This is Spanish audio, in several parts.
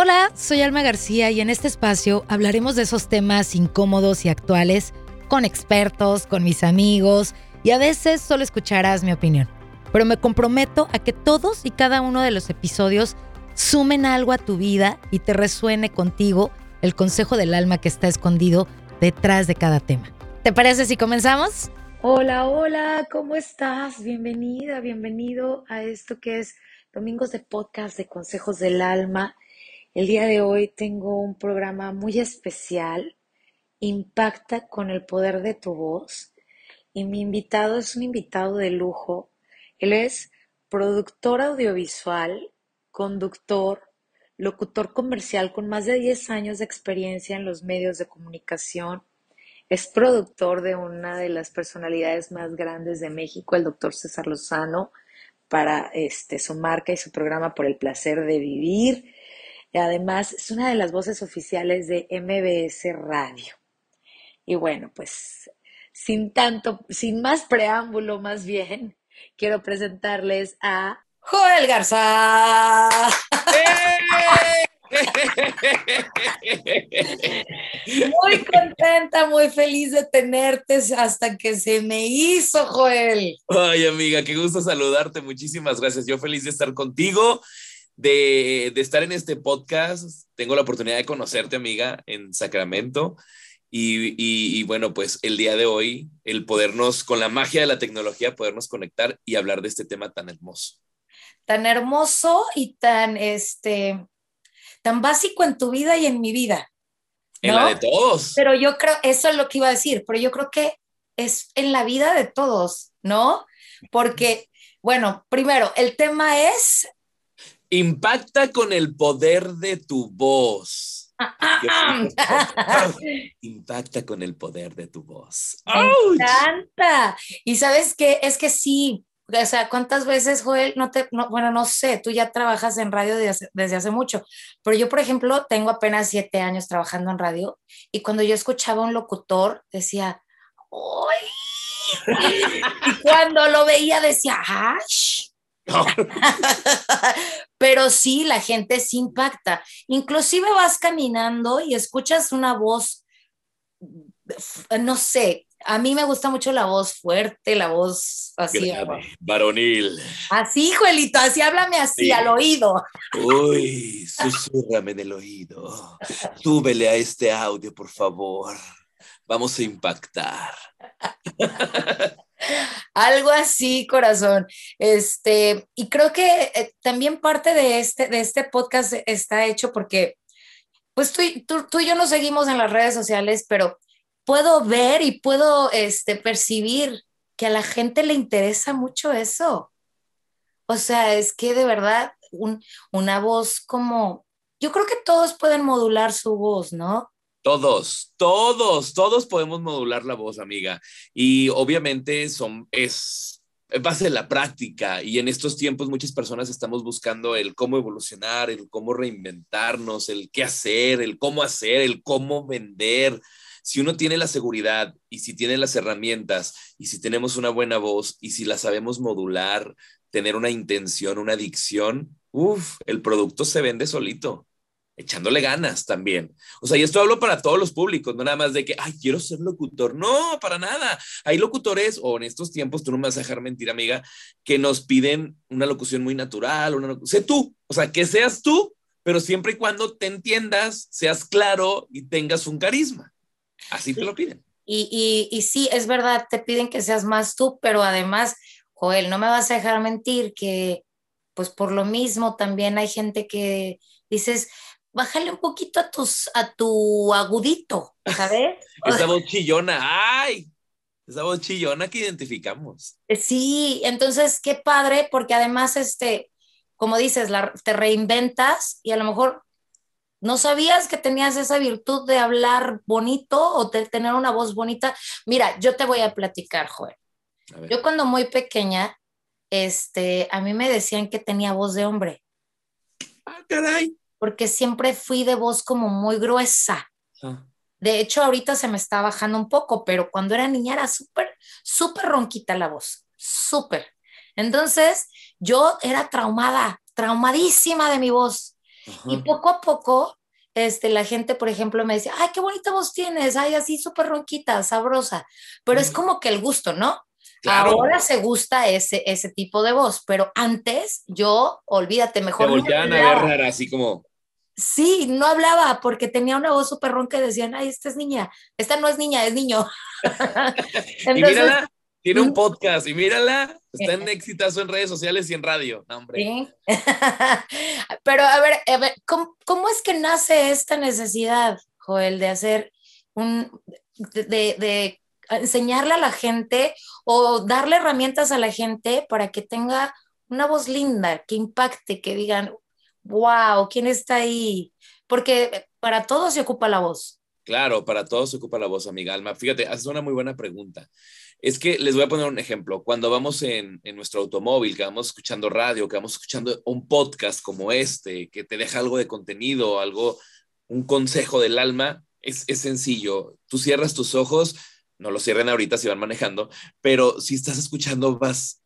Hola, soy Alma García y en este espacio hablaremos de esos temas incómodos y actuales con expertos, con mis amigos y a veces solo escucharás mi opinión. Pero me comprometo a que todos y cada uno de los episodios sumen algo a tu vida y te resuene contigo el consejo del alma que está escondido detrás de cada tema. ¿Te parece si comenzamos? Hola, hola, ¿cómo estás? Bienvenida, bienvenido a esto que es Domingos de Podcast de Consejos del Alma. El día de hoy tengo un programa muy especial, Impacta con el poder de tu voz. Y mi invitado es un invitado de lujo. Él es productor audiovisual, conductor, locutor comercial con más de 10 años de experiencia en los medios de comunicación. Es productor de una de las personalidades más grandes de México, el doctor César Lozano, para este, su marca y su programa Por el placer de vivir. Y además es una de las voces oficiales de MBS Radio. Y bueno, pues sin tanto, sin más preámbulo, más bien, quiero presentarles a Joel Garza. Muy contenta, muy feliz de tenerte hasta que se me hizo, Joel. Ay, amiga, qué gusto saludarte. Muchísimas gracias. Yo feliz de estar contigo, de, de estar en este podcast. Tengo la oportunidad de conocerte, amiga, en Sacramento. Y, y, y, bueno, pues el día de hoy, el podernos, con la magia de la tecnología, podernos conectar y hablar de este tema tan hermoso tan hermoso y tan, este, tan básico en tu vida y en mi vida. En la de todos. Pero yo creo, eso es lo que iba a decir, pero yo creo que es en la vida de todos, ¿no? Porque, bueno, primero, el tema es... Impacta con el poder de tu voz. Impacta con el poder de tu voz. Me encanta. Y sabes qué, es que sí, o sea, ¿cuántas veces, Joel, no te, bueno, no sé, tú ya trabajas en radio desde hace, mucho, pero yo, por ejemplo, tengo apenas siete años trabajando en radio y cuando yo escuchaba a un locutor, decía, ¡ay! y cuando lo veía, decía, ¡ay! pero sí, la gente se impacta. Inclusive vas caminando y escuchas una voz, no sé, a mí me gusta mucho la voz fuerte, la voz así. varonil. Así, Juelito, así háblame así, al oído. Uy, susurrame en el oído. Súbele a este audio, por favor. Vamos a impactar. Algo así, corazón. Este, y creo que eh, también parte de este, de este podcast está hecho porque, pues tú, tú, tú y yo nos seguimos en las redes sociales, pero puedo ver y puedo este, percibir que a la gente le interesa mucho eso. O sea, es que de verdad una voz como, yo creo que todos pueden modular su voz, ¿no? Todos, todos, todos podemos modular la voz, amiga. Y obviamente son, es base de la práctica. Y en estos tiempos muchas personas estamos buscando el cómo evolucionar, el cómo reinventarnos, el qué hacer, el cómo hacer, el cómo vender. Si uno tiene la seguridad y si tiene las herramientas y si tenemos una buena voz y si la sabemos modular, tener una intención, una dicción, uff, el producto se vende solito, echándole ganas también. O sea, y esto hablo para todos los públicos, no nada más de que, ay, quiero ser locutor. No, para nada. Hay locutores, o en estos tiempos, tú no me vas a dejar mentir, amiga, que nos piden una locución muy natural, una, sé tú, o sea, que seas tú, pero siempre y cuando te entiendas, seas claro y tengas un carisma. Así te lo piden. Y, y, sí, es verdad, te piden que seas más tú, pero además, Joel, no me vas a dejar mentir que, pues por lo mismo, también hay gente que dices, bájale un poquito a, tus, a tu agudito, ¿sabes? esa voz chillona, ¡ay! Esa voz chillona que identificamos. Sí, entonces qué padre, porque además, este, como dices, la, te reinventas y a lo mejor ¿No sabías que tenías esa virtud de hablar bonito o de tener una voz bonita? Mira, yo te voy a platicar, Joel. Yo cuando muy pequeña, este, a mí me decían que tenía voz de hombre. Ah, caray. Porque siempre fui de voz como muy gruesa. Ah. De hecho, ahorita se me está bajando un poco, pero cuando era niña era súper, súper ronquita la voz. Súper. Entonces, yo era traumada, traumadísima de mi voz. Y poco a poco, este, la gente, por ejemplo, me decía, ay, qué bonita voz tienes, ay, así súper ronquita, sabrosa. Pero es como que el gusto, ¿no? Ahora se gusta ese, ese tipo de voz, pero antes yo, olvídate, mejor. Te volteaban a ver rara, así como. Sí, no hablaba porque tenía una voz súper ronca y decían, ay, esta es niña, esta no es niña, es niño. y mírala, tiene un podcast y mírala, está en exitazo en redes sociales y en radio. hombre. Pero a ver, a ver ¿cómo, ¿cómo, es que nace esta necesidad, Joel, de hacer un, de, de enseñarle a la gente o darle herramientas a la gente para que tenga una voz linda, que impacte, que digan, wow, ¿quién está ahí? Porque para todos se ocupa la voz. Claro, para todos se ocupa la voz, amiga Alma. Fíjate, haces una muy buena pregunta. Es que les voy a poner un ejemplo. Cuando vamos en, en, nuestro automóvil, que vamos escuchando radio, que vamos escuchando un podcast como este, que te deja algo de contenido, algo, un consejo del alma, es, es sencillo. Tú cierras tus ojos, no lo cierren ahorita si van manejando, pero si estás escuchando, vas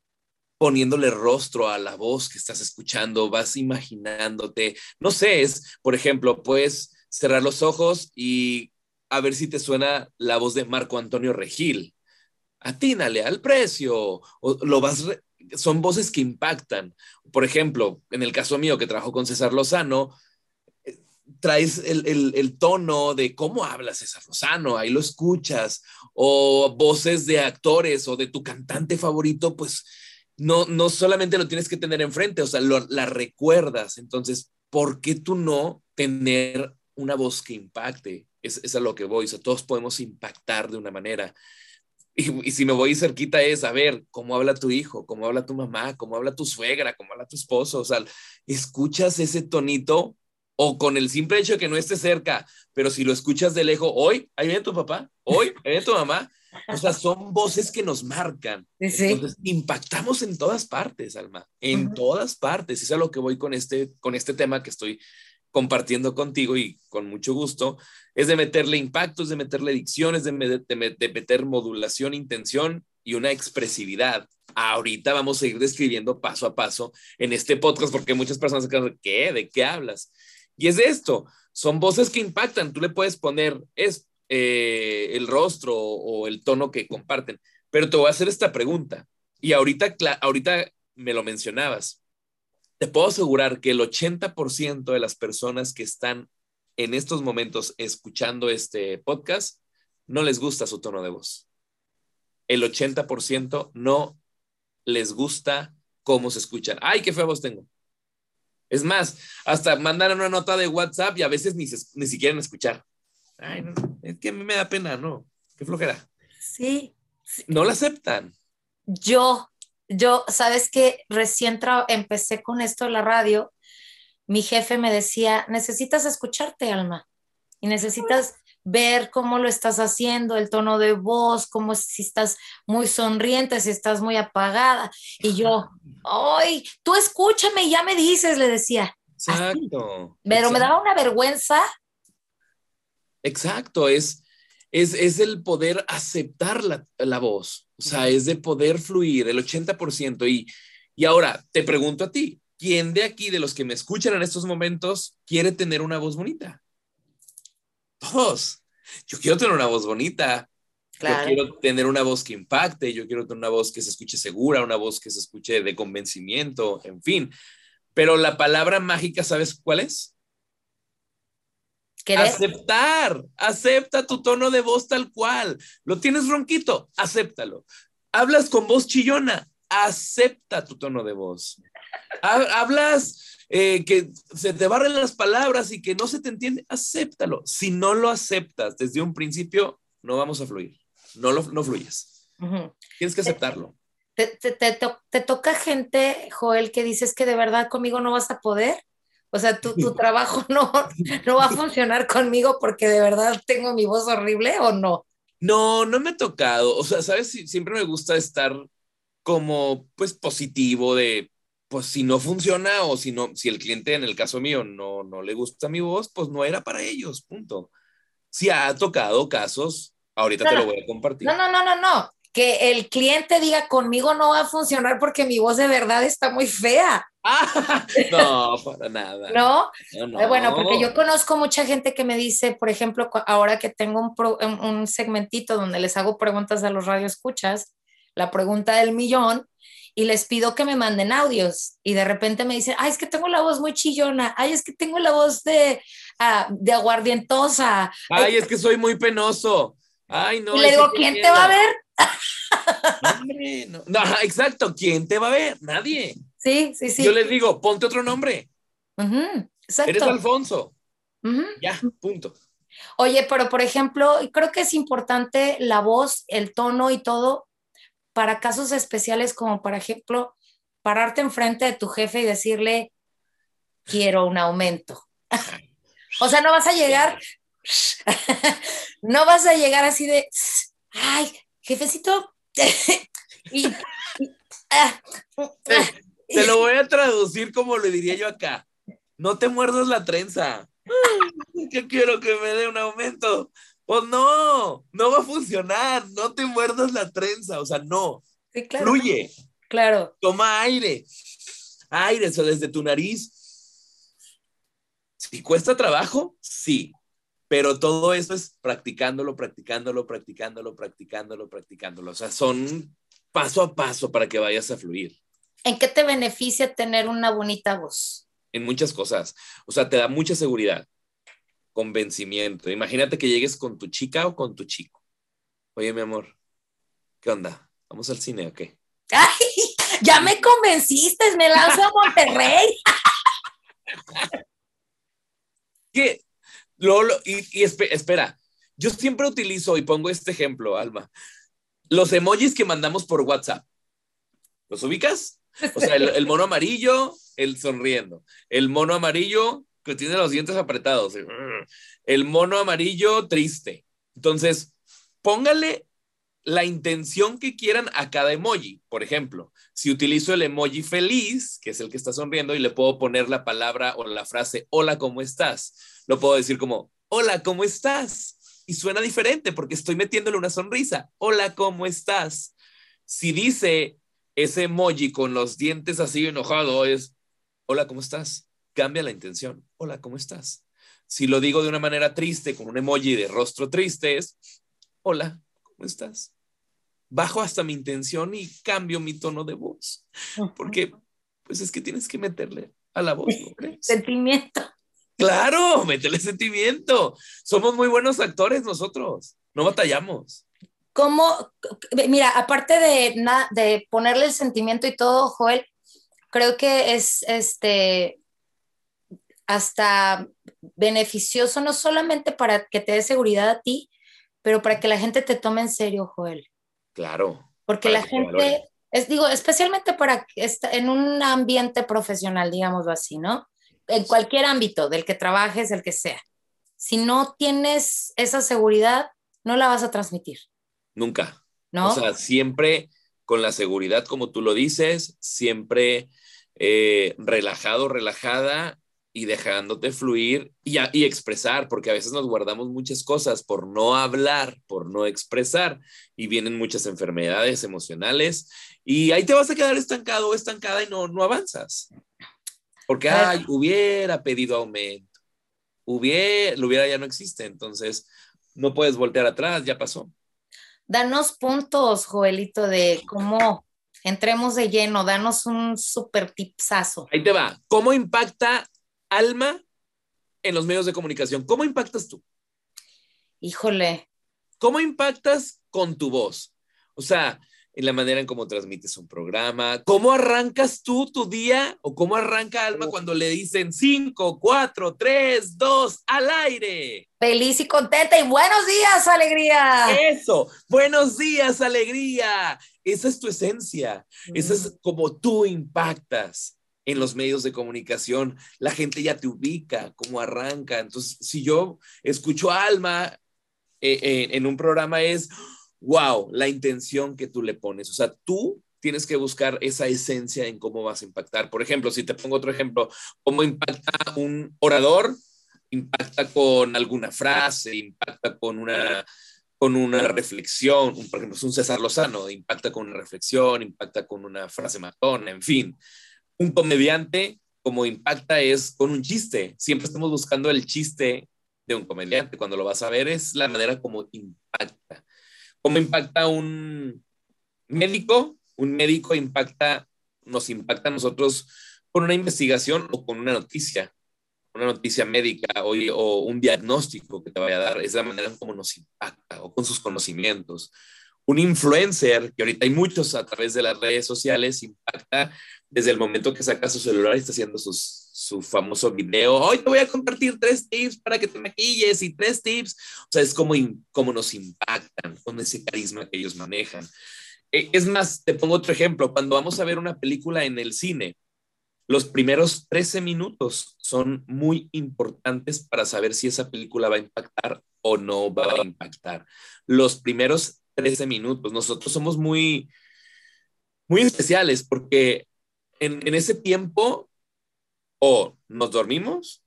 poniéndole rostro a la voz que estás escuchando, vas imaginándote, no sé, es, por ejemplo, puedes cerrar los ojos y a ver si te suena la voz de Marco Antonio Regil. Atínale al precio, lo vas, son voces que impactan. Por ejemplo, en el caso mío que trabajo con César Lozano, traes el, tono de cómo habla César Lozano, ahí lo escuchas, o voces de actores o de tu cantante favorito, pues no, no solamente lo tienes que tener enfrente, o sea, la recuerdas. Entonces, ¿por qué tú no tener una voz que impacte? Es, es a lo que voy, o sea, todos podemos impactar de una manera. Y, y, si me voy cerquita es a ver cómo habla tu hijo, cómo habla tu mamá, cómo habla tu suegra, cómo habla tu esposo. O sea, escuchas ese tonito o con el simple hecho de que no esté cerca, pero si lo escuchas de lejos, hoy, ahí viene tu papá, hoy, ahí viene tu mamá. O sea, son voces que nos marcan. Entonces, impactamos en todas partes, Alma, en todas partes. Eso es a lo que voy con este, con este tema que estoy compartiendo contigo y con mucho gusto, es de meterle impactos, de meterle dicciones, de, de meter modulación, intención y una expresividad. Ahorita vamos a ir describiendo paso a paso en este podcast porque muchas personas se quedan, ¿qué? ¿De qué hablas? Y es esto, son voces que impactan. Tú le puedes poner es, eh, el rostro o el tono que comparten, pero te voy a hacer esta pregunta. Y ahorita, ahorita me lo mencionabas. Te puedo asegurar que el 80% de las personas que están en estos momentos escuchando este podcast no les gusta su tono de voz. El 80% no les gusta cómo se escuchan. Ay, qué fea voz tengo. Es más, hasta mandan una nota de WhatsApp y a veces ni, ni siquiera escuchar. Ay, es que a mí me da pena, ¿no? Qué flojera. Sí. No la aceptan. Yo, yo, sabes que recién empecé con esto la radio, mi jefe me decía, necesitas escucharte, Alma, y necesitas ver cómo lo estás haciendo, el tono de voz, cómo si estás muy sonriente, si estás muy apagada. Y yo, ay, tú escúchame y ya me dices, le decía. Exacto. Pero me daba una vergüenza. Exacto, es, es, es el poder aceptar la, la, voz, o sea, es de poder fluir el 80%. Y, y ahora te pregunto a ti, ¿quién de aquí, de los que me escuchan en estos momentos, quiere tener una voz bonita? Todos. Yo quiero tener una voz bonita. Yo quiero tener una voz que impacte, yo quiero tener una voz que se escuche segura, una voz que se escuche de convencimiento, en fin. Pero la palabra mágica, ¿sabes cuál es? Aceptar, acepta tu tono de voz tal cual. Lo tienes ronquito, acéptalo. Hablas con voz chillona, acepta tu tono de voz. Hablas eh, que se te barren las palabras y que no se te entiende, acéptalo. Si no lo aceptas desde un principio, no vamos a fluir. No, lo, no fluyes. Tienes que aceptarlo. Te, te, te, toca gente, Joel, que dices que de verdad conmigo no vas a poder. O sea, tu, tu trabajo no, no va a funcionar conmigo porque de verdad tengo mi voz horrible o no. No, no me ha tocado. O sea, sabes, siempre me gusta estar como, pues, positivo de, pues si no funciona o si no, si el cliente en el caso mío no, no le gusta mi voz, pues no era para ellos, punto. Si ha tocado casos, ahorita te lo voy a compartir. No, no, no, no, no. que el cliente diga conmigo no va a funcionar porque mi voz de verdad está muy fea. no, para nada. ¿No? Eh, bueno, porque yo conozco mucha gente que me dice, por ejemplo, ahora que tengo un, un segmentito donde les hago preguntas a los radioescuchas, la pregunta del millón, y les pido que me manden audios y de repente me dicen, ay, es que tengo la voz muy chillona, ay, es que tengo la voz de, uh, de aguardientosa. Ay, es que soy muy penoso. Ay, no. Y le digo, ¿quién te va a ver? no. no. exacto, ¿quién te va a ver? Nadie. Sí, sí, sí. Yo les digo, ponte otro nombre. exacto. Eres Alfonso. Ya, punto. Oye, pero por ejemplo, creo que es importante la voz, el tono y todo para casos especiales como, por ejemplo, pararte enfrente de tu jefe y decirle, quiero un aumento. o sea, no vas a llegar, no vas a llegar así de, ay, jefecito. y, ah, te lo voy a traducir como le diría yo acá. No te muerdas la trenza. Quiero que me dé un aumento. Pues no, no va a funcionar, no te muerdas la trenza, o sea, no. Sí, claro. Fluye. Claro. Toma aire. Aire, eso desde tu nariz. Si cuesta trabajo, sí. Pero todo eso es practicándolo, practicándolo, practicándolo, practicándolo, practicándolo. O sea, son paso a paso para que vayas a fluir. ¿En qué te beneficia tener una bonita voz? En muchas cosas. O sea, te da mucha seguridad convencimiento. Imagínate que llegues con tu chica o con tu chico. Oye, mi amor, ¿qué onda? ¿Vamos al cine o qué? ¡Ay! Ya me convenciste, me lanzo a Monterrey. ¿Qué? Lolo, y, espera, yo siempre utilizo y pongo este ejemplo, Alma. Los emojis que mandamos por WhatsApp. ¿Los ubicas? O sea, el mono amarillo, el sonriendo. El mono amarillo que tiene los dientes apretados. El mono amarillo triste. Entonces, póngale la intención que quieran a cada emoji. Por ejemplo, si utilizo el emoji feliz, que es el que está sonriendo, y le puedo poner la palabra o la frase, hola, ¿cómo estás? Lo puedo decir como, hola, ¿cómo estás? Y suena diferente porque estoy metiéndole una sonrisa. Hola, ¿cómo estás? Si dice ese emoji con los dientes así enojado, es, hola, ¿cómo estás? Cambia la intención. Hola, ¿cómo estás? Si lo digo de una manera triste, con un emoji de rostro triste, es, hola, ¿cómo estás? Bajo hasta mi intención y cambio mi tono de voz. Porque, pues es que tienes que meterle a la voz, ¿no crees? Sentimiento. Claro, métele sentimiento. Somos muy buenos actores nosotros, no batallamos. ¿Cómo? Mira, aparte de, de ponerle el sentimiento y todo, Joel, creo que es este hasta beneficioso, no solamente para que te dé seguridad a ti, pero para que la gente te tome en serio, Joel. Claro. Porque la gente, es, digo, especialmente para en un ambiente profesional, digámoslo así, ¿no? En cualquier ámbito, del que trabajes, el que sea. Si no tienes esa seguridad, no la vas a transmitir. Nunca. ¿No? O sea, siempre con la seguridad, como tú lo dices, siempre eh, relajado, relajada y dejándote fluir y, y, expresar, porque a veces nos guardamos muchas cosas por no hablar, por no expresar, y vienen muchas enfermedades emocionales, y ahí te vas a quedar estancado o estancada y no, no avanzas. Porque, ay, hubiera pedido aumento, hubiera, lo hubiera ya no existe, entonces no puedes voltear atrás, ya pasó. Danos puntos, Joelito, de cómo entremos de lleno, danos un super tipsazo. Ahí te va. ¿Cómo impacta alma en los medios de comunicación. ¿Cómo impactas tú? Híjole. ¿Cómo impactas con tu voz? O sea, en la manera en cómo transmites un programa, cómo arrancas tú tu día o cómo arranca Alma cuando le dicen 5, 4, 3, 2, al aire. Feliz y contenta y buenos días, alegría. Eso, buenos días, alegría. Esa es tu esencia, esa es como tú impactas en los medios de comunicación, la gente ya te ubica, cómo arranca. Entonces, si yo escucho a Alma eh, en un programa es, wow, la intención que tú le pones. O sea, tú tienes que buscar esa esencia en cómo vas a impactar. Por ejemplo, si te pongo otro ejemplo, cómo impacta un orador, impacta con alguna frase, impacta con una con una reflexión, por ejemplo, es un César Lozano, impacta con una reflexión, impacta con una frase matona, en fin. Un comediante, como impacta, es con un chiste. Siempre estamos buscando el chiste de un comediante. Cuando lo vas a ver, es la manera como impacta. ¿Cómo impacta un médico? Un médico impacta, nos impacta a nosotros con una investigación o con una noticia una noticia médica o, o, un diagnóstico que te vaya a dar, es la manera en cómo nos impacta o con sus conocimientos. Un influencer, que ahorita hay muchos a través de las redes sociales, impacta desde el momento que saca su celular y está haciendo sus, su famoso video. Hoy te voy a compartir tres tips para que te maquilles y tres tips. O sea, es como, como nos impactan con ese carisma que ellos manejan. E, es más, te pongo otro ejemplo. Cuando vamos a ver una película en el cine, los primeros 13 minutos son muy importantes para saber si esa película va a impactar o no va a impactar. Los primeros 13 minutos, nosotros somos muy, muy especiales porque en, en ese tiempo o nos dormimos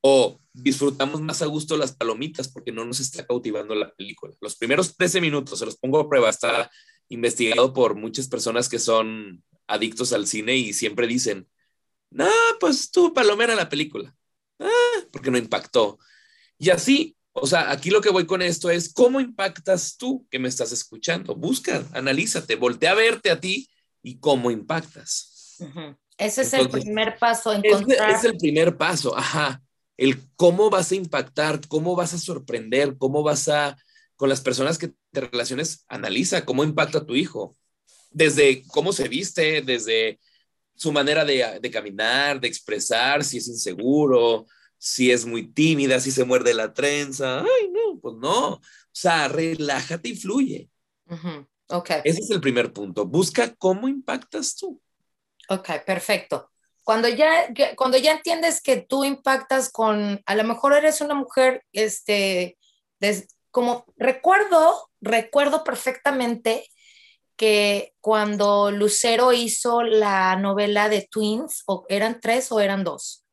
o disfrutamos más a gusto las palomitas porque no nos está cautivando la película. Los primeros 13 minutos, se los pongo a prueba, está investigado por muchas personas que son adictos al cine y siempre dicen, no, pues tú palomera la película. Ah, porque no impactó. Y así, o sea, aquí lo que voy con esto es, ¿cómo impactas tú que me estás escuchando? Busca, analízate, voltea a verte a ti y cómo impactas. Ese es el primer paso. Encontrar... Es, es el primer paso, ajá. El cómo vas a impactar, cómo vas a sorprender, cómo vas a, con las personas que te relaciones, analiza cómo impacta a tu hijo. Desde cómo se viste, desde su manera de, de, caminar, de expresar, si es inseguro, si es muy tímida, si se muerde la trenza. Ay, no, pues no. O sea, relájate y fluye. okay. Ese es el primer punto. Busca cómo impactas tú. Ok, perfecto. Cuando ya, cuando ya entiendes que tú impactas con, a lo mejor eres una mujer, este, como recuerdo, recuerdo perfectamente que cuando Lucero hizo la novela de Twins, o eran tres o eran dos,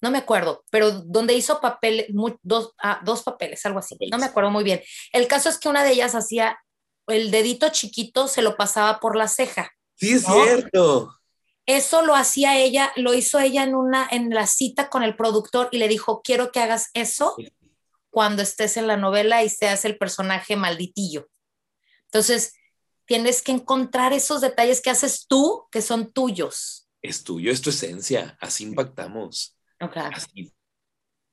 no me acuerdo, pero donde hizo papeles, dos, ah, dos papeles, algo así, no me acuerdo muy bien. El caso es que una de ellas hacía el dedito chiquito, se lo pasaba por la ceja. Sí, es cierto. Eso lo hacía ella, lo hizo ella en una, en la cita con el productor y le dijo, quiero que hagas eso cuando estés en la novela y seas el personaje malditillo. Entonces, tienes que encontrar esos detalles que haces tú que son tuyos. Es tuyo, es tu esencia, así impactamos. Ok. Así.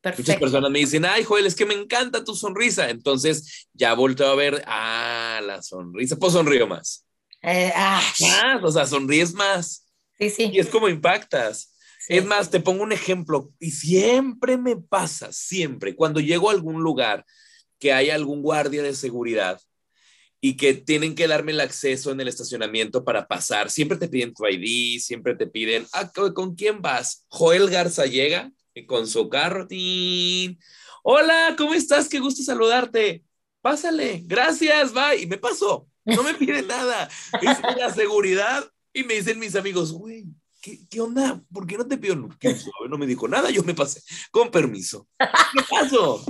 Perfecto. Muchas personas me dicen, ay, Joel, es que me encanta tu sonrisa. Entonces ya vuelto a ver, ah, la sonrisa, pues sonrío más. Eh, ah. Más, o sea, sonríes más. Sí, sí. Y es como impactas. Sí. Es más, te pongo un ejemplo y siempre me pasa, siempre, cuando llego a algún lugar que hay algún guardia de seguridad, y que tienen que darme el acceso en el estacionamiento para pasar. Siempre te piden tu ID, siempre te piden, ah, ¿con quién vas? Joel Garza llega con su carro. Hola, ¿cómo estás? Qué gusto saludarte. Pásale, gracias, bye. Y me pasó, no me pide nada. Es la seguridad. Y me dicen mis amigos, güey, ¿qué, ¿qué, onda? ¿Por qué no te pido? No me dijo nada, yo me pasé. Con permiso. ¿Qué pasó?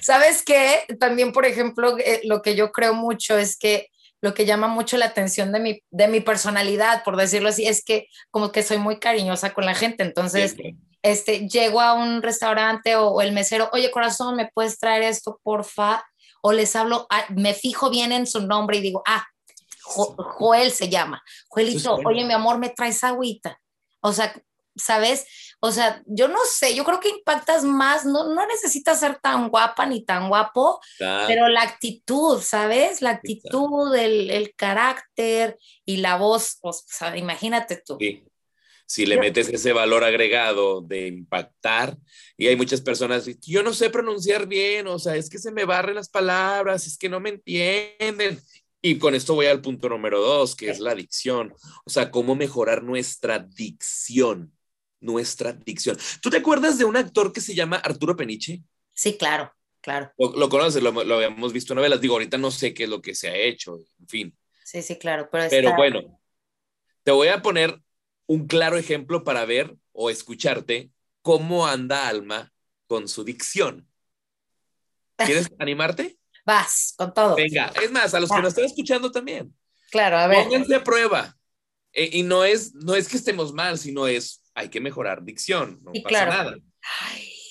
¿Sabes qué? También, por ejemplo, eh, lo que yo creo mucho es que lo que llama mucho la atención de mi, de mi personalidad, por decirlo así, es que como que soy muy cariñosa con la gente. Entonces, este, llego a un restaurante o, o, el mesero, oye, corazón, ¿me puedes traer esto, porfa? O les hablo, ah, me fijo bien en su nombre y digo, ah, jo, Joel se llama. Joelito, oye, mi amor, ¿me traes agüita? O sea, ¿sabes? O sea, yo no sé, yo creo que impactas más, no, no necesitas ser tan guapa ni tan guapo, claro. pero la actitud, ¿sabes? La actitud, el, el, carácter y la voz, o sea, imagínate tú. Sí. Si le metes ese valor agregado de impactar, y hay muchas personas, yo no sé pronunciar bien, o sea, es que se me barren las palabras, es que no me entienden. Y con esto voy al punto número dos, que es la dicción. O sea, cómo mejorar nuestra dicción nuestra dicción. ¿Tú te acuerdas de un actor que se llama Arturo Peniche? Sí, claro, claro. Lo, lo conoces, lo, lo, habíamos visto en novelas. Digo, ahorita no sé qué es lo que se ha hecho, en fin. Sí, sí, claro. Pero, pero está... bueno, te voy a poner un claro ejemplo para ver o escucharte cómo anda Alma con su dicción. ¿Quieres animarte? Vas, con todo. Venga, es más, a los que nos están escuchando también. Claro, a ver. Pónganse a prueba. Eh, y no es, no es que estemos mal, sino es, hay que mejorar dicción. No Sí, pasa claro. nada.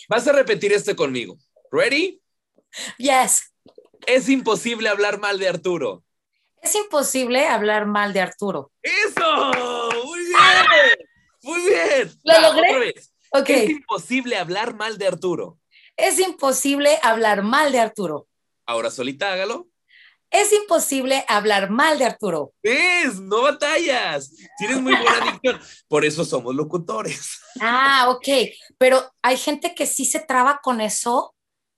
Vas a repetir este conmigo. ¿Ready? Yes. Es imposible hablar mal de Arturo. Es imposible hablar mal de Arturo. ¡Eso! ¡Muy bien! ¡Muy bien! ¿Lo Va, logré? otra vez. Ok. Es imposible hablar mal de Arturo. Es imposible hablar mal de Arturo. Ahora solita hágalo. Es imposible hablar mal de Arturo. ¿Ves? No batallas. Tienes muy buena dicción. Por eso somos locutores. Ah, ok. Pero hay gente que sí se traba con eso.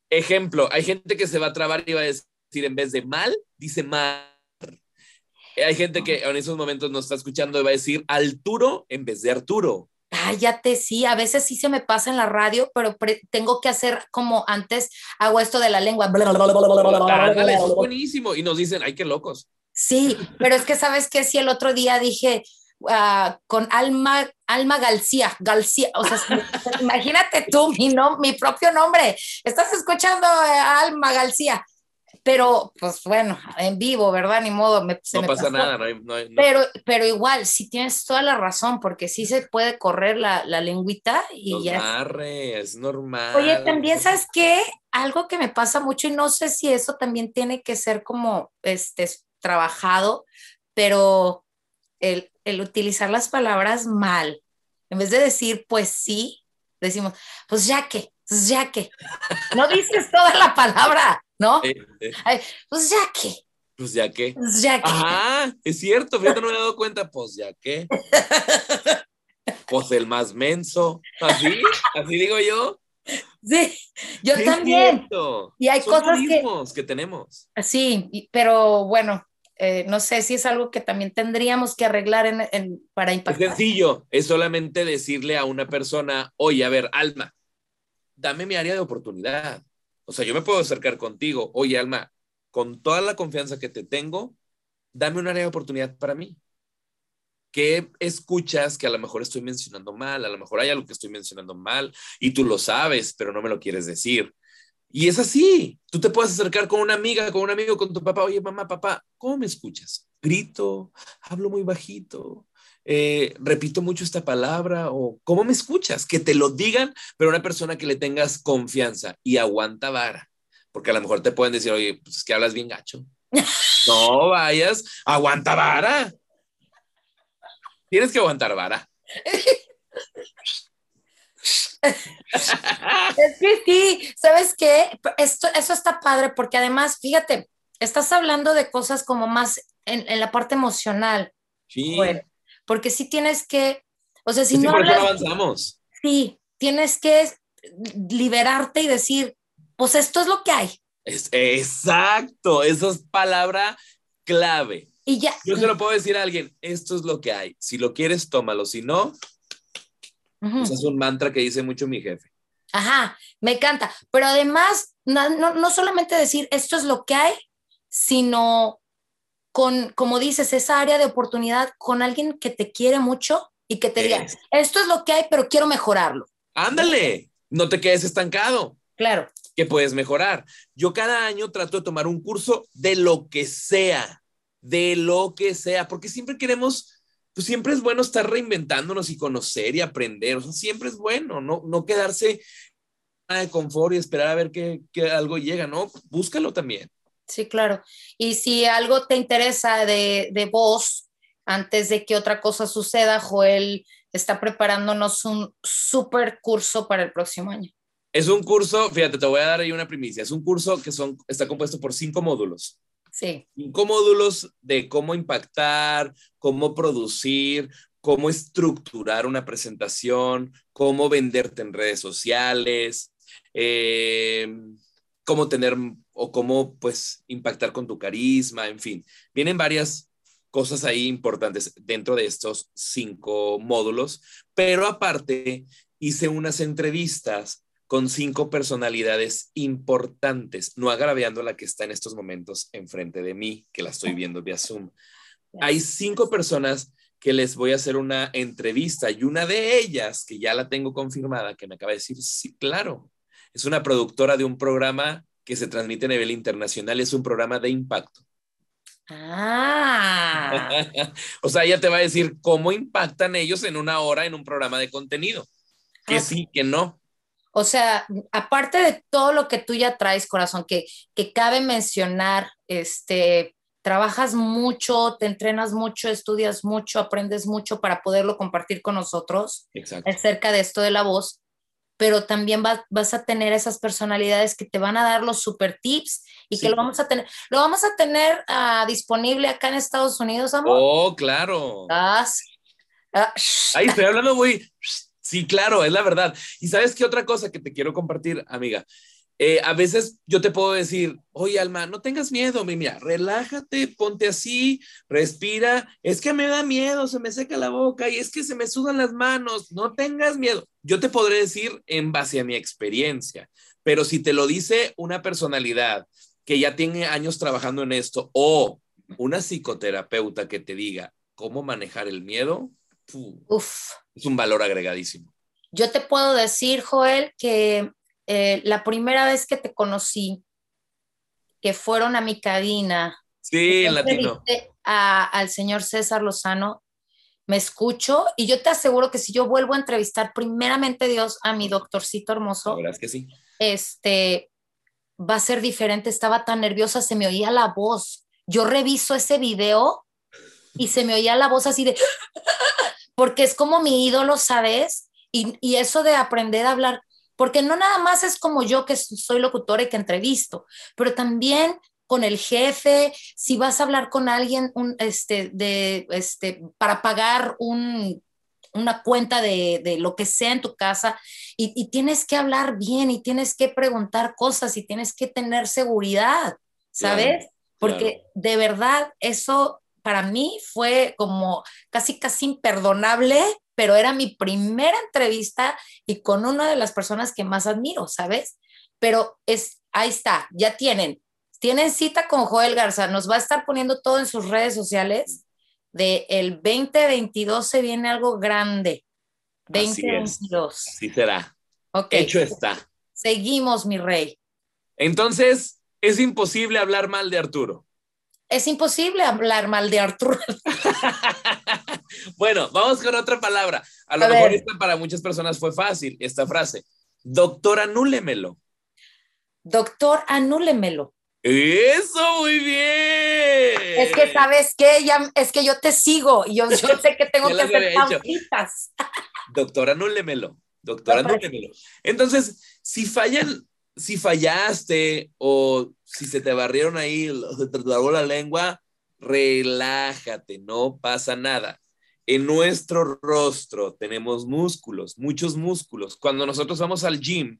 Ejemplo, hay gente que se va a trabar y va a decir en vez de mal, dice mal. Hay gente que en esos momentos nos está escuchando y va a decir Arturo en vez de Arturo. Cállate, sí, a veces sí se me pasa en la radio, pero tengo que hacer como antes hago esto de la lengua. Ándale, es buenísimo. Y nos dicen, ay, qué locos. Sí, pero es que sabes que si el otro día dije ah, con Alma, Alma García, García, o sea, imagínate tú mi, no, mi propio nombre, estás escuchando a Alma García, pero pues bueno, en vivo, ¿verdad? Ni modo, me, se No me pasa pasó. nada. No hay- no hay- no- Pero, pero igual, sí tienes toda la razón, porque sí se puede correr la, la lengüita y ya. barre, es normal. Oye, también, ¿sabes qué? Algo que me pasa mucho y no sé si eso también tiene que ser como este trabajado, pero el, el utilizar las palabras mal, en vez de decir pues sí, decimos pues ya que, pues ya que. No dices toda la palabra, ¿no? Eh, eh, Ay, pues ya que, pues ya que. pues ya que. Ajá, es cierto, fíjate, no me he dado cuenta. Pues ya que. Pues el más menso. Así, así digo yo. Sí, yo Sí, es también. Y hay Son cosas que- tenemos. Sí, y- pero bueno, eh, no sé si es algo que también tendríamos que arreglar en, en- para Es impactar. sencillo, es solamente decirle a una persona, oye, a ver, Alma, dame mi área de oportunidad. O sea, yo me puedo acercar contigo, oye, Alma, con toda la confianza que te tengo, dame un área de oportunidad para mí. ¿Qué escuchas que a lo mejor estoy mencionando mal? A lo mejor hay algo que estoy mencionando mal y tú lo sabes, pero no me lo quieres decir. Y es así. Tú te puedes acercar con una amiga, con un amigo, con tu papá. Oye, mamá, papá, ¿cómo me escuchas? Grito, hablo muy bajito, eh, repito mucho esta palabra o ¿cómo me escuchas? Que te lo digan, pero una persona que le tengas confianza y aguanta vara. Porque a lo mejor te pueden decir, oye, pues es que hablas bien gacho. no vayas, aguanta vara. Tienes que aguantar vara. Es que sí, ¿sabes qué? Esto, eso está padre porque además, fíjate, estás hablando de cosas como más en, en la parte emocional, Sí. Porque sí tienes que, o sea, si no hablas, avanzamos. sí, tienes que liberarte y decir, pues esto es lo que hay. Es, exacto, esa es palabra clave. Y ya, Yo se lo puedo decir a alguien, esto es lo que hay. Si lo quieres, tómalo. Si no, Ujú. ese es un mantra que dice mucho mi jefe. Ajá, me encanta. Pero además, no, no, no solamente decir esto es lo que hay, sino con, como dices, esa área de oportunidad con alguien que te quiere mucho y que te diga, Es. esto es lo que hay, pero quiero mejorarlo. Ándale, no te quedes estancado, Claro, que puedes mejorar. Yo cada año trato de tomar un curso de lo que sea, de lo que sea, porque siempre queremos, pues siempre es bueno estar reinventándonos y conocer y aprender, o sea, siempre es bueno, no, no quedarse de confort y esperar a ver que, que algo llega, ¿no? Búscalo también. Sí, claro. Y si algo te interesa de, de vos, antes de que otra cosa suceda, Joel está preparándonos un super curso para el próximo año. Es un curso, fíjate, te voy a dar ahí una primicia, es un curso que son, está compuesto por cinco módulos. Sí, cinco módulos de cómo impactar, cómo producir, cómo estructurar una presentación, cómo venderte en redes sociales, eh, cómo tener o cómo pues impactar con tu carisma, en fin. Vienen varias cosas ahí importantes dentro de estos cinco módulos, pero aparte hice unas entrevistas con cinco personalidades importantes, no agraviando la que está en estos momentos enfrente de mí, que la estoy viendo vía Zoom. Hay cinco personas que les voy a hacer una entrevista y una de ellas, que ya la tengo confirmada, que me acaba de decir, sí, claro, es una productora de un programa que se transmite a nivel internacional, es un programa de impacto. Ah. o sea, ella te va a decir cómo impactan ellos en una hora en un programa de contenido. Que Ah. sí, que no. O sea, aparte de todo lo que tú ya traes, corazón, que, que cabe mencionar, este, trabajas mucho, te entrenas mucho, estudias mucho, aprendes mucho para poderlo compartir con nosotros Exacto. acerca de esto de la voz, pero también vas, vas a tener esas personalidades que te van a dar los super tips y Sí. que lo vamos a tener, lo vamos a tener ah, disponible acá en Estados Unidos, amor. Oh, claro. Ah. Ah. Ahí estoy hablando muy. Sí, claro, es la verdad. Y sabes qué otra cosa que te quiero compartir, amiga. Eh, a veces yo te puedo decir, oye, Alma, no tengas miedo, mi- mira, relájate, ponte así, respira. Es que me da miedo, se me seca la boca y es que se me sudan las manos. No tengas miedo. Yo te podré decir en base a mi experiencia, pero si te lo dice una personalidad que ya tiene años trabajando en esto o una psicoterapeuta que te diga cómo manejar el miedo, Uf. es un valor agregadísimo. Yo te puedo decir, Joel, que eh, la primera vez que te conocí, que fueron a mi cabina, Sí, en latino. a- al señor César Lozano, me escucho y yo te aseguro que si yo vuelvo a entrevistar primeramente Dios a mi doctorcito La hermoso, verdad es que sí. este, va a ser diferente. Estaba tan nerviosa, se me oía la voz. Yo reviso ese video y se me oía la voz así de, porque es como mi ídolo, ¿sabes? Y, y eso de aprender a hablar, porque no nada más es como yo que soy locutora y que entrevisto, pero también con el jefe, si vas a hablar con alguien un, este, de, este, para pagar un, una cuenta de, de, lo que sea en tu casa y, y, tienes que hablar bien y tienes que preguntar cosas y tienes que tener seguridad, ¿sabes? Claro, Porque claro. de verdad eso para mí fue como casi, casi imperdonable, pero era mi primera entrevista y con una de las personas que más admiro, ¿sabes? Pero es, ahí está, ya tienen, tienen cita con Joel Garza, nos va a estar poniendo todo en sus redes sociales. De el 2022 se viene algo grande. 2022. Así, Así será. Okay. Hecho está. Seguimos, mi rey. Entonces, es imposible hablar mal de Arturo. Es imposible hablar mal de Arturo. bueno, vamos con otra palabra. A lo A mejor ver. esta para muchas personas fue fácil, esta frase. Doctor, anúlemelo. Doctor, anúlemelo. Eso, muy bien. Es que sabes que ya es que yo te sigo y yo, yo sé que tengo que hacer hecho. pautitas. Doctor, anúlemelo. Doctor, anúlemelo. Entonces, si fallan, si fallaste o si se te barrieron ahí, se te trabó la lengua, relájate, no pasa nada. En nuestro rostro tenemos músculos, muchos músculos. Cuando nosotros vamos al gym,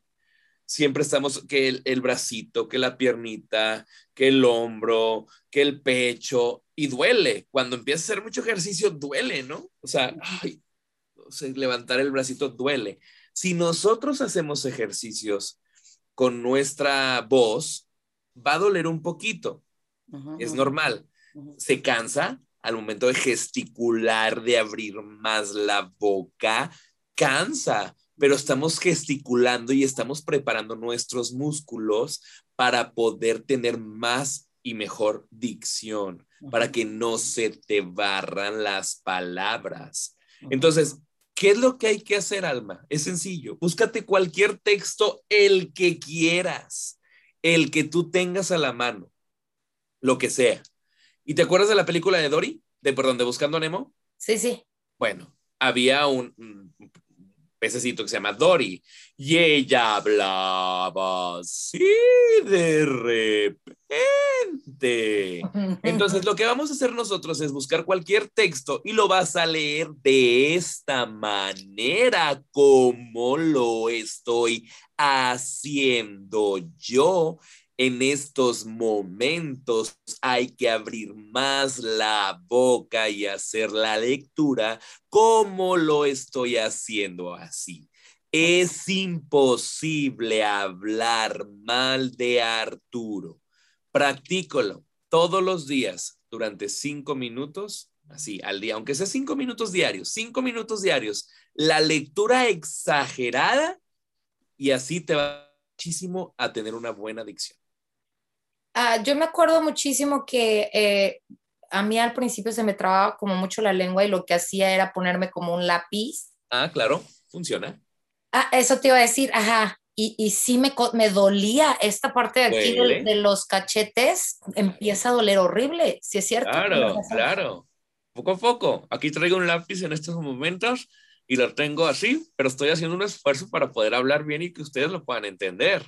siempre estamos que el, el bracito, que la piernita, que el hombro, que el pecho, y duele. Cuando empiezas a hacer mucho ejercicio, duele, ¿no? O sea, ay, o sea, levantar el bracito duele. Si nosotros hacemos ejercicios con nuestra voz, va a doler un poquito, es normal. Se cansa al momento de gesticular, de abrir más la boca, cansa, pero estamos gesticulando y estamos preparando nuestros músculos para poder tener más y mejor dicción, para que no se te barran las palabras. Entonces, ¿qué es lo que hay que hacer, Alma? Es sencillo. Búscate cualquier texto, el que quieras, el que tú tengas a la mano, lo que sea. ¿Y te acuerdas de la película de Dory? De, perdón, de Buscando a Nemo. Sí, sí. Bueno, había un, un pececito que se llama Dory y ella hablaba así de repente. Entonces, lo que vamos a hacer nosotros es buscar cualquier texto y lo vas a leer de esta manera como lo estoy haciendo yo. En estos momentos hay que abrir más la boca y hacer la lectura como lo estoy haciendo así. Es imposible hablar mal de Arturo. Practícalo todos los días durante cinco minutos, así al día, aunque sea cinco minutos diarios, cinco minutos diarios, la lectura exagerada y así te va muchísimo a tener una buena dicción. Ah, yo me acuerdo muchísimo que eh, a mí al principio se me trababa como mucho la lengua y lo que hacía era ponerme como un lápiz. Ah, claro, funciona. Ah, eso te iba a decir, ajá. Y, y sí me, me dolía esta parte de aquí de, de los cachetes, empieza a doler horrible, si es cierto. Claro, claro. Poco a poco. Aquí traigo un lápiz en estos momentos y lo tengo así, pero estoy haciendo un esfuerzo para poder hablar bien y que ustedes lo puedan entender.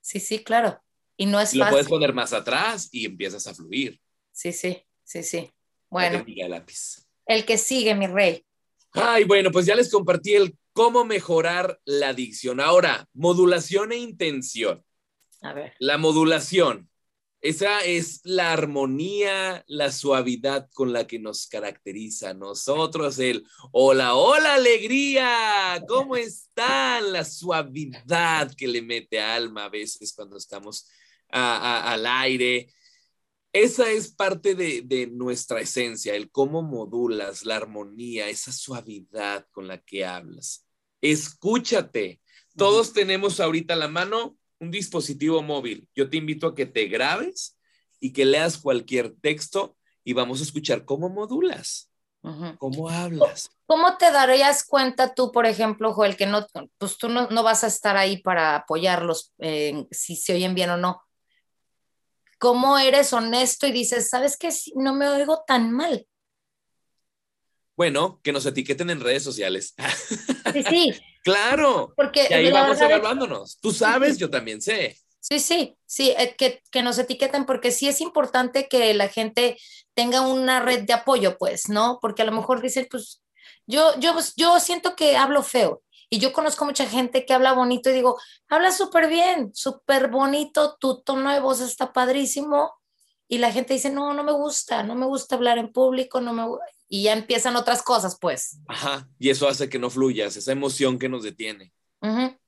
Sí, sí, claro. Y no es Y lo puedes fácil. poner más atrás y empiezas a fluir. Sí, sí, sí, sí. Bueno, del lápiz. el que sigue, mi rey. Ay, bueno, pues ya les compartí el cómo mejorar la dicción. Ahora, modulación e intención. A ver. La modulación. Esa es la armonía, la suavidad con la que nos caracteriza a nosotros. El hola, hola, alegría. ¿Cómo están? La suavidad que le mete alma a veces cuando estamos a- a- al aire. Esa es parte de, de nuestra esencia, el cómo modulas la armonía, esa suavidad con la que hablas. Escúchate. Todos tenemos ahorita a la mano un dispositivo móvil. Yo te invito a que te grabes y que leas cualquier texto y vamos a escuchar cómo modulas, Ujú. cómo hablas. ¿Cómo te darías cuenta tú, por ejemplo, Joel, que no, pues tú no, no vas a estar ahí para apoyarlos en si se oyen bien o no? ¿Cómo eres honesto y dices, sabes que no me oigo tan mal? Bueno, que nos etiqueten en redes sociales. Sí, sí, claro. porque Y ahí vamos es- evaluándonos. Tú sabes, yo también sé. Sí, sí, sí, eh, que, que nos etiqueten porque sí es importante que la gente tenga una red de apoyo, pues, ¿no? Porque a lo mejor dicen, pues, yo, yo, yo siento que hablo feo y yo conozco mucha gente que habla bonito y digo, habla súper bien, súper bonito, tu tono de voz está padrísimo y la gente dice, no, no me gusta, no me gusta hablar en público, no me gu-". y ya empiezan otras cosas, pues. Ajá. Y eso hace que no fluyas, esa emoción que nos detiene. Ajá.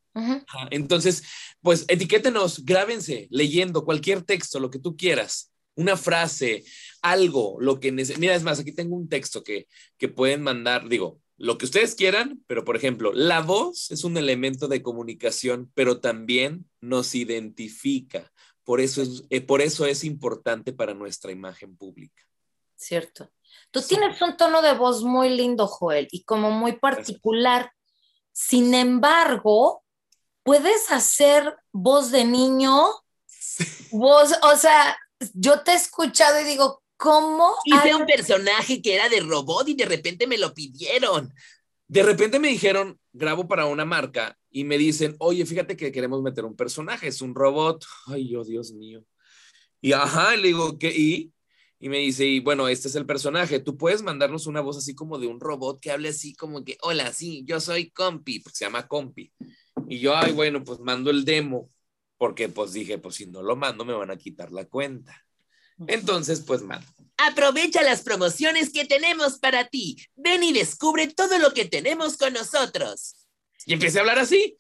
Entonces, pues etiquétenos, grábense leyendo cualquier texto, lo que tú quieras, una frase, algo, lo que. Mira, es más, aquí tengo un texto que, que pueden mandar, digo, lo que ustedes quieran, pero por ejemplo, la voz es un elemento de comunicación, pero también nos identifica. Por eso es, eh, por eso es importante para nuestra imagen pública. Cierto. Tú Sí. tienes un tono de voz muy lindo, Joel, y como muy particular. Sin embargo, puedes hacer voz de niño, voz, o sea, yo te he escuchado y digo, ¿cómo? Hice hay- un personaje que era de robot y de repente me lo pidieron. De repente me dijeron, grabo para una marca y me dicen, oye, fíjate que queremos meter un personaje, es un robot. Ay, yo, Dios mío. Y ajá, y le digo, ¿qué? ¿Y? Y me dice, y bueno, este es el personaje. Tú puedes mandarnos una voz así como de un robot que hable así como que, hola, sí, yo soy Compi, porque se llama Compi. Y yo, ay, bueno, pues mando el demo, porque pues dije, pues si no lo mando me van a quitar la cuenta. Entonces, pues mando. Aprovecha las promociones que tenemos para ti. Ven y descubre todo lo que tenemos con nosotros. Y empecé a hablar así.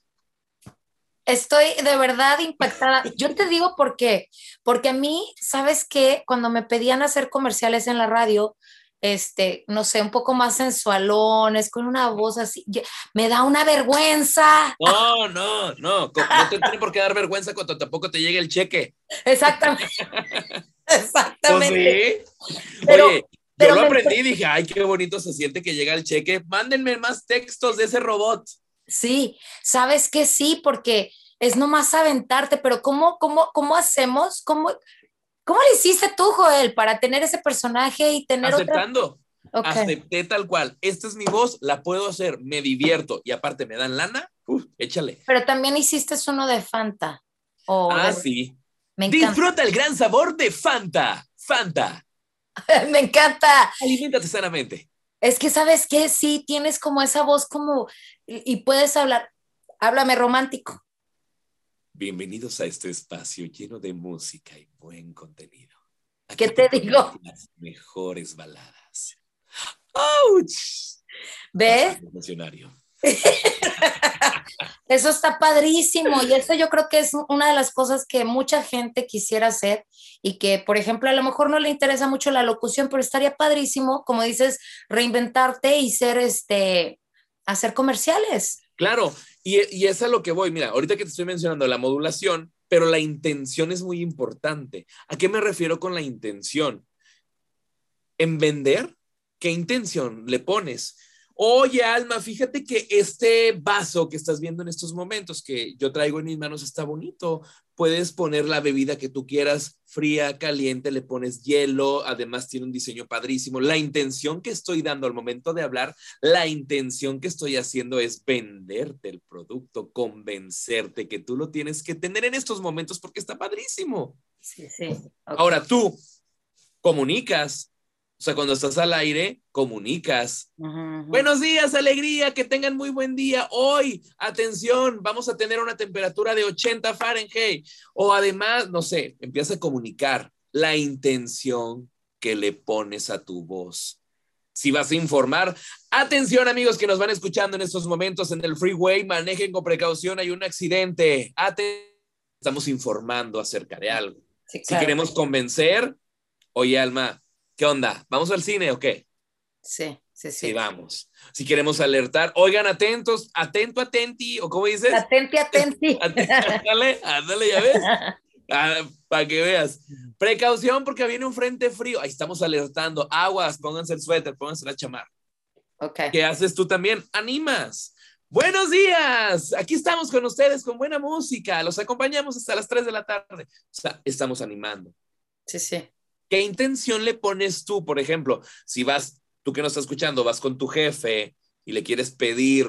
Estoy de verdad impactada. Yo te digo por qué. Porque a mí, ¿sabes qué? Cuando me pedían hacer comerciales en la radio, este, no sé, un poco más sensualones, con una voz así, me da una vergüenza. No, no, no. No te tiene por qué dar vergüenza cuando tampoco te llegue el cheque. Exactamente. Exactamente. Pues sí. Pero- Oye, pero yo lo aprendí y dije, ay, qué bonito se siente que llega el cheque. Mándenme más textos de ese robot. Sí, sabes que sí, porque es nomás aventarte, pero ¿cómo, cómo, cómo hacemos? ¿Cómo, ¿Cómo le hiciste tú, Joel, para tener ese personaje y tener otra? Aceptando. Ok. Acepté tal cual. Esta es mi voz, la puedo hacer, me divierto y aparte me dan lana. Uf, échale. Pero también hiciste uno de Fanta. o Ah, de- sí. Me encanta. Disfruta el gran sabor de Fanta. Fanta. Me encanta. Aliméntate sanamente. Es que, ¿sabes qué? Sí, tienes como esa voz como, y, puedes hablar, háblame romántico. Bienvenidos a este espacio lleno de música y buen contenido. ¿Qué te ponemos digo? Las mejores baladas. ¡Auch! ¿Ves? Eso está padrísimo y eso yo creo que es una de las cosas que mucha gente quisiera hacer y que, por ejemplo, a lo mejor no le interesa mucho la locución, pero estaría padrísimo, como dices, reinventarte y ser este, hacer comerciales. Claro, y, y es a lo que voy. Mira, ahorita que te estoy mencionando la modulación, pero la intención es muy importante. ¿A qué me refiero con la intención? En vender, ¿qué intención le pones? Oye, Alma, fíjate que este vaso que estás viendo en estos momentos que yo traigo en mis manos está bonito. Puedes poner la bebida que tú quieras, fría, caliente, le pones hielo, además tiene un diseño padrísimo. La intención que estoy dando al momento de hablar, la intención que estoy haciendo es venderte el producto, convencerte que tú lo tienes que tener en estos momentos porque está padrísimo. Sí, sí. Ahora tú comunicas, o sea, cuando estás al aire, comunicas. Buenos días, alegría, que tengan muy buen día. Hoy, atención, vamos a tener una temperatura de 80 Fahrenheit. O además, no sé, empieza a comunicar la intención que le pones a tu voz. Si vas a informar, atención amigos que nos van escuchando en estos momentos en el freeway, manejen con precaución, hay un accidente. Estamos informando acerca de algo. Si queremos convencer, oye Alma, ¿Qué onda? ¿Vamos al cine o qué? Sí, sí, sí. Sí, vamos. Si queremos alertar, oigan, atentos, atento, atenti, o cómo dices? Atenti, atenti. ándale, ándale, ya ves. Ah, para que veas. Precaución porque viene un frente frío. Ahí estamos alertando. Aguas, pónganse el suéter, pónganse la chamar. Ok. ¿Qué haces tú también? Animas. Buenos días. Aquí estamos con ustedes con buena música. Los acompañamos hasta las 3 de la tarde. O sea, estamos animando. Sí, sí. ¿Qué intención le pones tú? Por ejemplo, si vas, tú que no estás escuchando, vas con tu jefe y le quieres pedir,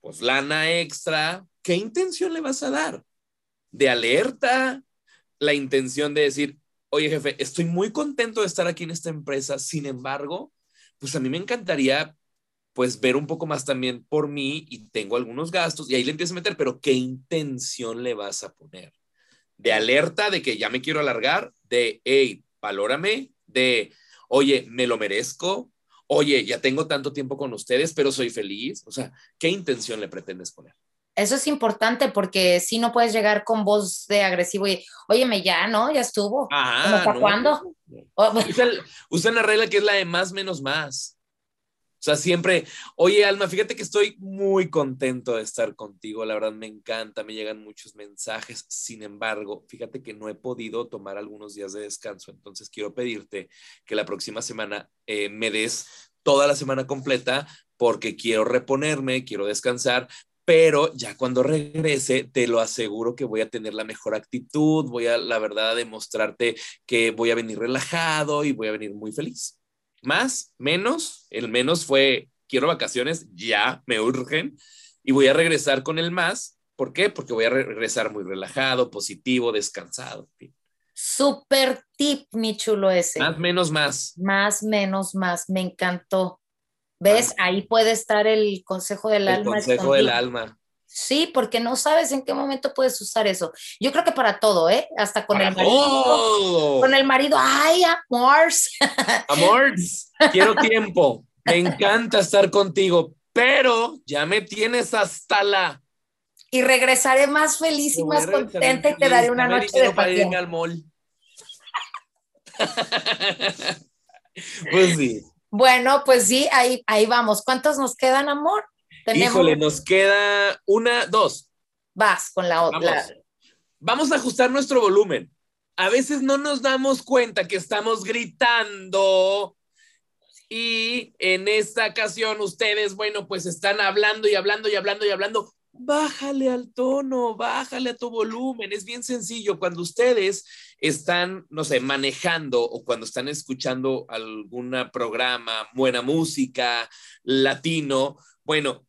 pues, lana extra, ¿qué intención le vas a dar? ¿De alerta? La intención de decir, oye, jefe, estoy muy contento de estar aquí en esta empresa, sin embargo, pues a mí me encantaría pues ver un poco más también por mí y tengo algunos gastos y ahí le empiezas a meter, pero ¿qué intención le vas a poner? De alerta de que ya me quiero alargar, de, hey, valórame, de, oye, me lo merezco, oye, ya tengo tanto tiempo con ustedes, pero soy feliz. O sea, ¿qué intención le pretendes poner? Eso es importante porque si no puedes llegar con voz de agresivo y, óyeme, ya, ¿no? Ya estuvo. Ajá, ¿Para cuándo? Usan, usan la regla que es la de más menos más. O sea, siempre, oye Alma, fíjate que estoy muy contento de estar contigo, la verdad me encanta, me llegan muchos mensajes, sin embargo, fíjate que no he podido tomar algunos días de descanso, entonces quiero pedirte que la próxima semana eh, me des toda la semana completa porque quiero reponerme, quiero descansar, pero ya cuando regrese, te lo aseguro que voy a tener la mejor actitud, voy a, la verdad, a demostrarte que voy a venir relajado y voy a venir muy feliz. Más, menos, el menos fue, quiero vacaciones, ya, me urgen, y voy a regresar con el más. ¿Por qué? Porque voy a regresar muy relajado, positivo, descansado. Super tip, mi chulo ese. Más, menos, más. Más, menos, más. Me encantó. ¿Ves? Ahí puede estar el consejo del el alma. Consejo del alma. Sí, porque no sabes en qué momento puedes usar eso. Yo creo que para todo, ¿eh? Hasta con Para el marido. todo. Con el marido, ay, amors. Amors, quiero tiempo. Me encanta estar contigo, pero ya me tienes hasta la. Y regresaré más feliz y más contenta y te daré una noche de para irme al mall. pues sí. Bueno, pues sí, ahí, ahí vamos. ¿Cuántos nos quedan, amor? Tenemos, Híjole, nos queda una, dos. vas con la otra. Vamos. Vamos a ajustar nuestro volumen. A veces no nos damos cuenta que estamos gritando y en esta ocasión ustedes, bueno, pues están hablando y hablando y hablando y hablando. Bájale al tono, bájale a tu volumen. Es bien sencillo. Cuando ustedes están, no sé, manejando o cuando están escuchando algún programa, buena música, latino, bueno,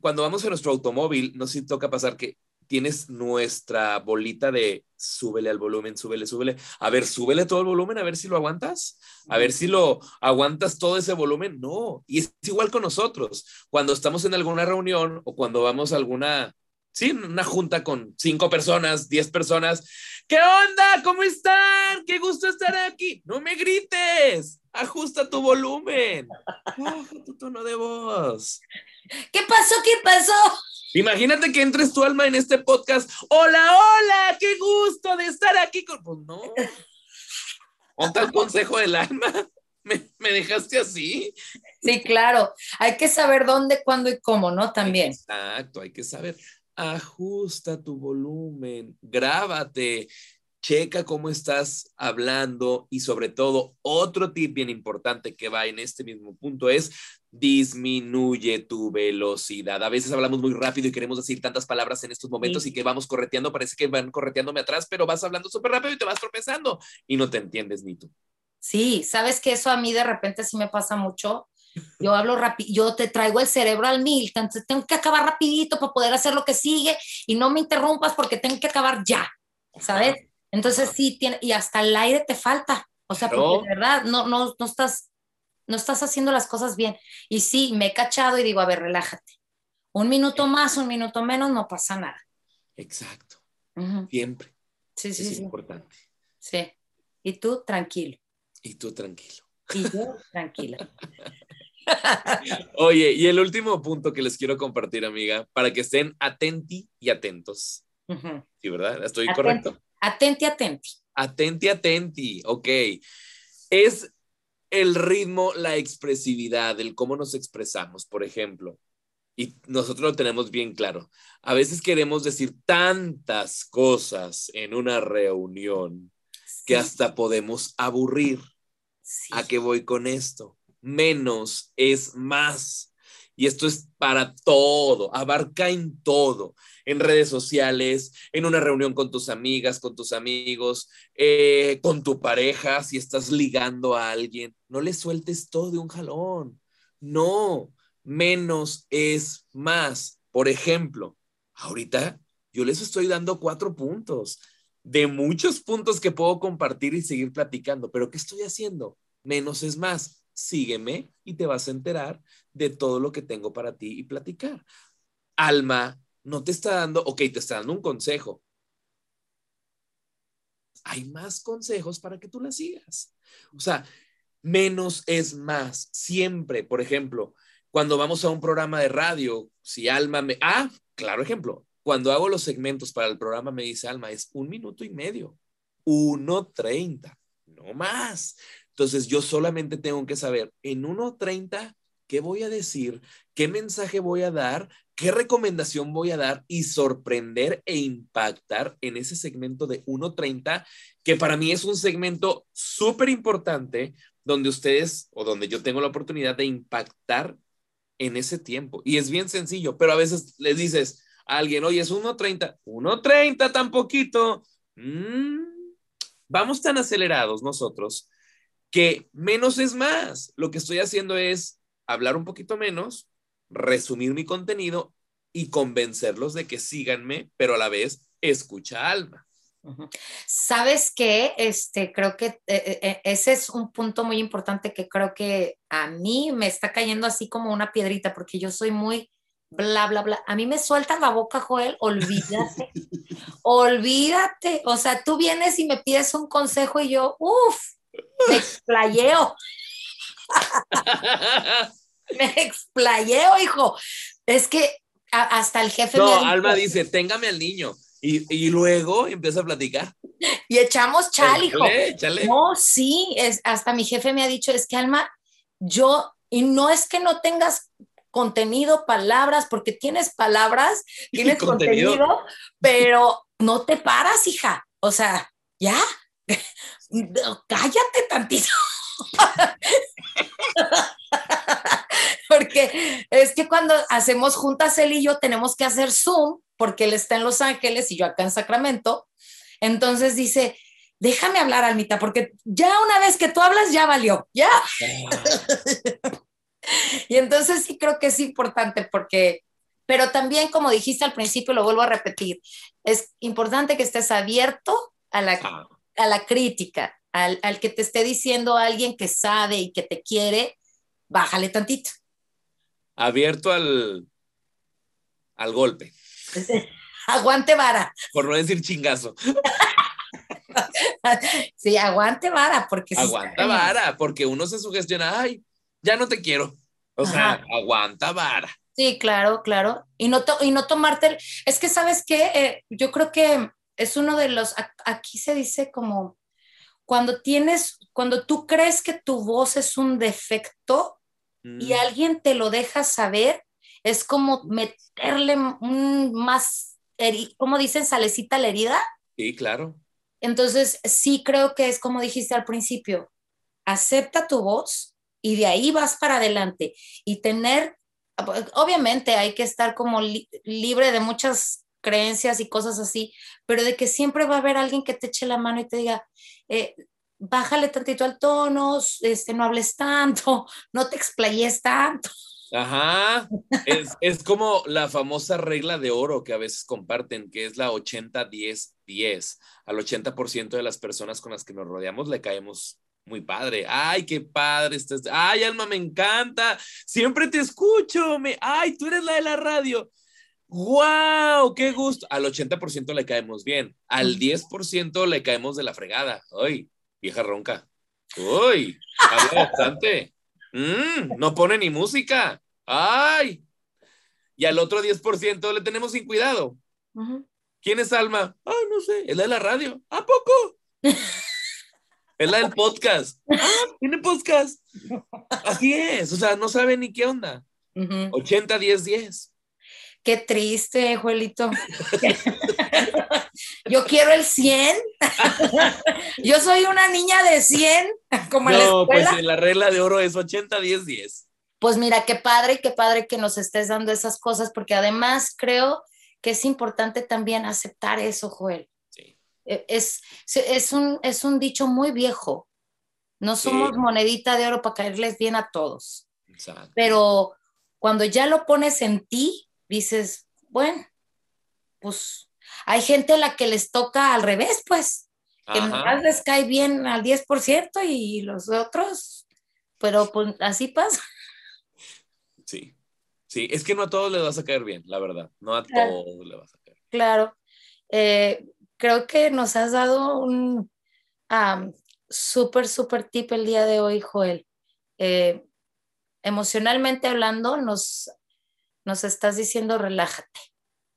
cuando vamos en nuestro automóvil, no sé si toca pasar que tienes nuestra bolita de súbele al volumen, súbele, súbele. A ver, súbele todo el volumen, a ver si lo aguantas, a ver si lo aguantas todo ese volumen. No, y es igual con nosotros. Cuando estamos en alguna reunión o cuando vamos a alguna, sí, una junta con cinco personas, diez personas. ¿Qué onda? ¿Cómo están? Qué gusto estar aquí. No me grites. Ajusta tu volumen. Baja tu tono de voz. ¿Qué pasó? ¿Qué pasó? Imagínate que entres tu alma en este podcast. Hola, hola, qué gusto de estar aquí con. Pues no. Ponte el consejo del alma. ¿Me, me dejaste así? Sí, claro. Hay que saber dónde, cuándo y cómo, ¿no? También. Exacto, hay que saber. ajusta tu volumen, grábate, checa cómo estás hablando y sobre todo otro tip bien importante que va en este mismo punto es disminuye tu velocidad. A veces hablamos muy rápido y queremos decir tantas palabras en estos momentos y que vamos correteando, parece que van correteándome atrás, pero vas hablando súper rápido y te vas tropezando y no te entiendes ni tú. Sí, sabes que eso a mí de repente sí me pasa mucho. Yo hablo rápido, yo te traigo el cerebro al mil, entonces tengo que acabar rapidito para poder hacer lo que sigue y no me interrumpas porque tengo que acabar ya, ¿sabes? Entonces sí, tiene, y hasta el aire te falta. O sea, porque de verdad no, no, no, estás, no estás haciendo las cosas bien. Y sí, me he cachado y digo, a ver, relájate. Un minuto más, un minuto menos, no pasa nada. Exacto. Siempre. Sí, sí, es importante. Sí. Y tú, tranquilo. Y tú, tranquilo. Y yo, tranquila. Oye, y el último punto que les quiero compartir, amiga, para que estén atenti y atentos. Sí, ¿verdad? ¿Estoy correcto? Atenti, atenti. Atenti, atenti, ok. Es el ritmo, la expresividad, el cómo nos expresamos, por ejemplo. Y nosotros lo tenemos bien claro. A veces queremos decir tantas cosas en una reunión que hasta podemos aburrir. ¿A qué voy con esto? Menos es más. Y esto es para todo, abarca en todo en redes sociales, en una reunión con tus amigas, con tus amigos, eh, con tu pareja, si estás ligando a alguien, no le sueltes todo de un jalón. No, menos es más. Por ejemplo, ahorita yo les estoy dando cuatro puntos de muchos puntos que puedo compartir y seguir platicando, pero ¿qué estoy haciendo? Menos es más. Sígueme y te vas a enterar de todo lo que tengo para ti y platicar. Alma, no te está dando, ok, te está dando un consejo. Hay más consejos para que tú la sigas. O sea, menos es más. Siempre, por ejemplo, cuando vamos a un programa de radio, si Alma me... Ah, claro ejemplo. Cuando hago los segmentos para el programa, me dice Alma, es un minuto y medio. 1.30, no más. Entonces yo solamente tengo que saber en 1.30 qué voy a decir, qué mensaje voy a dar, qué recomendación voy a dar y sorprender e impactar en ese segmento de 1.30, que para mí es un segmento súper importante donde ustedes o donde yo tengo la oportunidad de impactar en ese tiempo. Y es bien sencillo, pero a veces les dices a alguien, oye, es 1.30, 1.30 tan poquito. Mm, vamos tan acelerados nosotros que menos es más. Lo que estoy haciendo es hablar un poquito menos resumir mi contenido y convencerlos de que síganme, pero a la vez escucha alma. Sabes que este creo que eh, eh, eh, ese es un punto muy importante que creo que a mí me está cayendo así como una piedrita porque yo soy muy bla bla bla. A mí me suelta la boca, Joel, olvídate. olvídate. O sea, tú vienes y me pides un consejo y yo, uff, me explayeo. me explayeo, hijo. Es que hasta el jefe. No, Alma dice, téngame al niño. Y, luego empieza a platicar. Y echamos chal, hijo. No, sí, es, hasta mi jefe me ha dicho, es que Alma, yo, y no es que no tengas contenido, palabras, porque tienes palabras, tienes contenido, pero no te paras, hija. O sea, ya, cállate tantito. porque es que cuando hacemos juntas él y yo tenemos que hacer Zoom, porque él está en Los Ángeles y yo acá en Sacramento. Entonces dice, déjame hablar, Almita, porque ya una vez que tú hablas, ya valió, ya. y entonces sí creo que es importante porque, pero también como dijiste al principio, lo vuelvo a repetir, es importante que estés abierto a la, ah. a la crítica, al, al, que te esté diciendo alguien que sabe y que te quiere, bájale tantito abierto al, al golpe. aguante vara. Por no decir chingazo. sí, aguante vara, porque... Aguanta vara, porque uno se sugestiona, ay, ya no te quiero. O sea, aguanta vara. Sí, claro, claro. Y no, y no tomarte, es que sabes qué, eh, yo creo que es uno de los, aquí se dice como, cuando tienes, cuando tú crees que tu voz es un defecto, y mm. alguien te lo deja saber, es como meterle un más, ¿cómo dicen? Salecita a la herida. Sí, claro. Entonces, sí creo que es como dijiste al principio, acepta tu voz y de ahí vas para adelante y tener, obviamente hay que estar como li- libre de muchas creencias y cosas así, pero de que siempre va a haber alguien que te eche la mano y te diga, eh, bájale tantito al tono, este, no hables tanto, no te explayes tanto. Ajá. Es, es como la famosa regla de oro que a veces comparten, que es la 80-10-10. Al 80% de las personas con las que nos rodeamos le caemos muy padre. Ay, qué padre estás. Ay, Alma, me encanta. Siempre te escucho. Me... Ay, tú eres la de la radio. ¡Wow! ¡Qué gusto! Al 80% le caemos bien. Al 10% le caemos de la fregada. ¡Ay! Vieja ronca. ¡Uy! Habla bastante. Mm, no pone ni música. ¡Ay! Y al otro 10% le tenemos sin cuidado. ¿Quién es Alma? Ah, no sé. Es la de la radio. ¿A poco? Es la del podcast. Ah, tiene podcast. Así es. O sea, no sabe ni qué onda. Ujú. 80, 10, 10. Qué triste, Juelito. Yo quiero el 100. Yo soy una niña de 100, como en la No, pues en la regla de oro es 80, 10, 10. Pues mira, qué padre, qué padre que nos estés dando esas cosas, porque además creo que es importante también aceptar eso, Joel. Sí. Eh, Es, es, un, es un dicho muy viejo. No Sí. somos monedita de oro para caerles bien a todos, Exacto. pero cuando ya lo pones en ti, dices, bueno, pues hay gente a la que les toca al revés, pues, que nomás les cae bien al 10% y los otros, pero pues así pasa. Sí. Sí, es que no a todos les vas a caer bien, la verdad. No a Claro. todos les vas a caer. Claro. Eh, creo que nos has dado un am, súper, súper tip el día de hoy, Joel. Eh, emocionalmente hablando, nos, nos estás diciendo relájate,